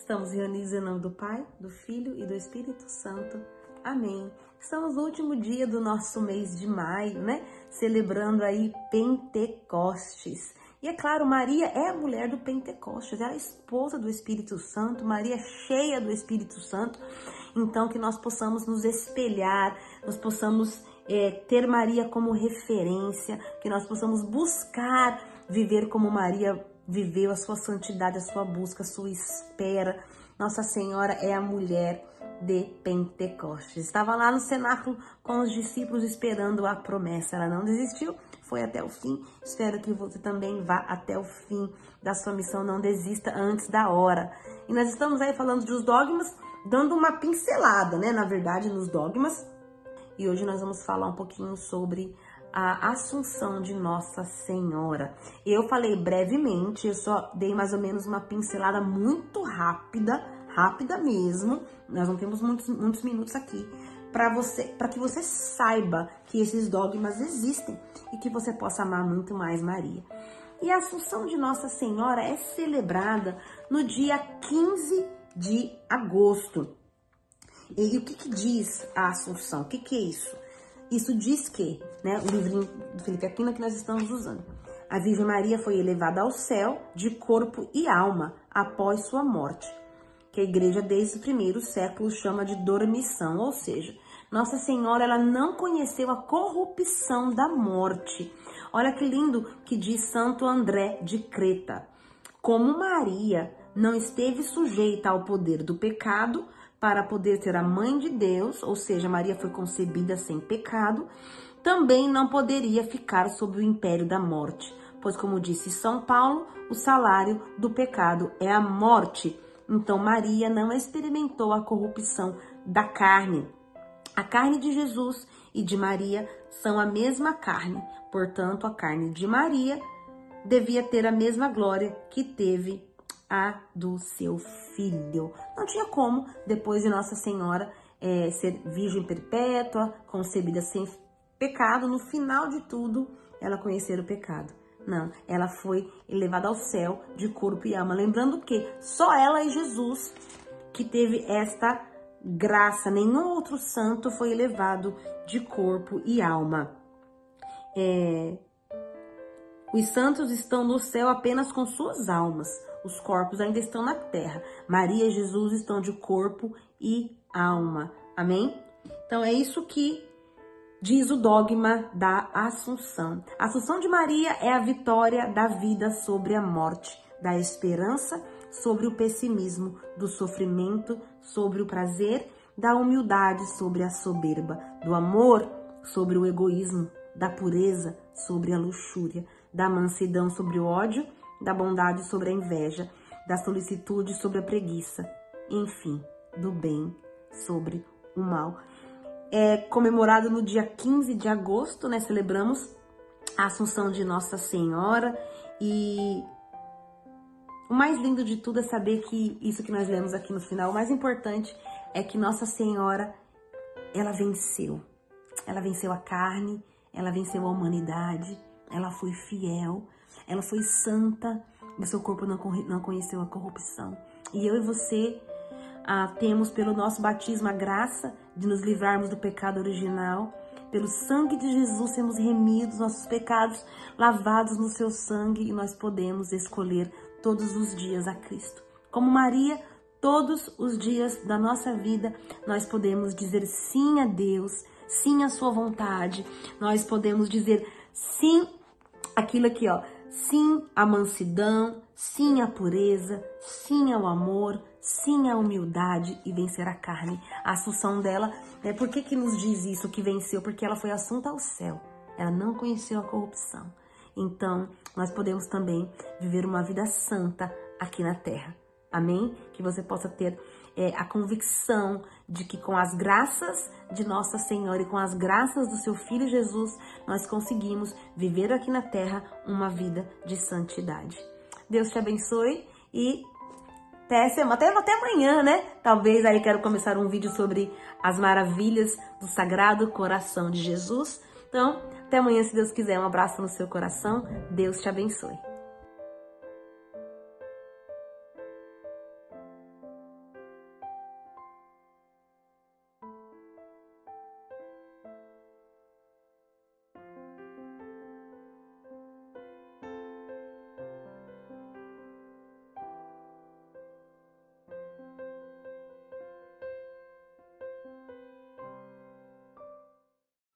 Estamos reunidos em nome do Pai, do Filho e do Espírito Santo. Amém. Estamos no último dia do nosso mês de maio, né? Celebrando aí Pentecostes. E é claro, Maria é a mulher do Pentecostes, ela é a esposa do Espírito Santo, Maria é cheia do Espírito Santo. Então, que nós possamos nos espelhar, nós possamos é, ter Maria como referência, que nós possamos buscar viver como Maria viveu, a sua santidade, a sua busca, a sua espera. Nossa Senhora é a mulher de Pentecostes. Estava lá no cenáculo com os discípulos esperando a promessa. Ela não desistiu, foi até o fim. Espero que você também vá até o fim da sua missão, não desista antes da hora. E nós estamos aí falando dos dogmas, dando uma pincelada, né, na verdade, nos dogmas. E hoje nós vamos falar um pouquinho sobre a Assunção de Nossa Senhora. Eu falei brevemente, eu só dei mais ou menos uma pincelada muito rápida, rápida mesmo. Nós não temos muitos, muitos minutos aqui para você, para que você saiba que esses dogmas existem e que você possa amar muito mais Maria. E a Assunção de Nossa Senhora é celebrada no dia 15 de agosto. E, o que, que diz a Assunção? O que, que é isso? Isso diz que, né, o livrinho do Felipe Aquino que nós estamos usando, a Virgem Maria foi elevada ao céu de corpo e alma após sua morte, que a igreja desde o primeiro século chama de dormição, ou seja, Nossa Senhora ela não conheceu a corrupção da morte. Olha que lindo que diz Santo André de Creta. Como Maria não esteve sujeita ao poder do pecado, para poder ter a mãe de Deus, ou seja, Maria foi concebida sem pecado, também não poderia ficar sob o império da morte, pois, como disse São Paulo, o salário do pecado é a morte. Então, Maria não experimentou a corrupção da carne. A carne de Jesus e de Maria são a mesma carne, portanto, a carne de Maria devia ter a mesma glória que teve a do seu filho. Não tinha como, depois de Nossa Senhora é, ser virgem perpétua, concebida sem pecado, no final de tudo, ela conhecer o pecado. Não, ela foi elevada ao céu de corpo e alma. Lembrando que só ela e Jesus que teve esta graça, nenhum outro santo foi elevado de corpo e alma. É, os santos estão no céu apenas com suas almas. Os corpos ainda estão na terra. Maria e Jesus estão de corpo e alma. Amém? Então é isso que diz o dogma da Assunção. A Assunção de Maria é a vitória da vida sobre a morte, da esperança sobre o pessimismo, do sofrimento sobre o prazer, da humildade sobre a soberba, do amor sobre o egoísmo, da pureza sobre a luxúria, da mansidão sobre o ódio da bondade sobre a inveja, da solicitude sobre a preguiça, enfim, do bem sobre o mal. É comemorado no dia 15 de agosto, né? Celebramos a Assunção de Nossa Senhora e o mais lindo de tudo é saber que isso que nós lemos aqui no final, o mais importante é que Nossa Senhora ela venceu. Ela venceu a carne, ela venceu a humanidade, ela foi fiel, ela foi santa, o seu corpo não, não conheceu a corrupção. E eu e você ah, temos pelo nosso batismo a graça de nos livrarmos do pecado original. Pelo sangue de Jesus sermos remidos, nossos pecados lavados no seu sangue e nós podemos escolher todos os dias a Cristo. Como Maria, todos os dias da nossa vida, nós podemos dizer sim a Deus, sim à sua vontade. Nós podemos dizer sim aquilo aqui, ó, sim à mansidão, sim à pureza, sim ao amor, sim à humildade e vencer a carne. A assunção dela, né, por que que nos diz isso que venceu? Porque ela foi assunta ao céu. Ela não conheceu a corrupção. Então, nós podemos também viver uma vida santa aqui na terra. Amém? Que você possa ter é, a convicção de que com as graças de Nossa Senhora e com as graças do seu Filho Jesus, nós conseguimos viver aqui na terra uma vida de santidade. Deus te abençoe e até, até, até amanhã, né? Talvez aí quero começar um vídeo sobre as maravilhas do Sagrado Coração de Jesus. Então, até amanhã, se Deus quiser. Um abraço no seu coração. Deus te abençoe.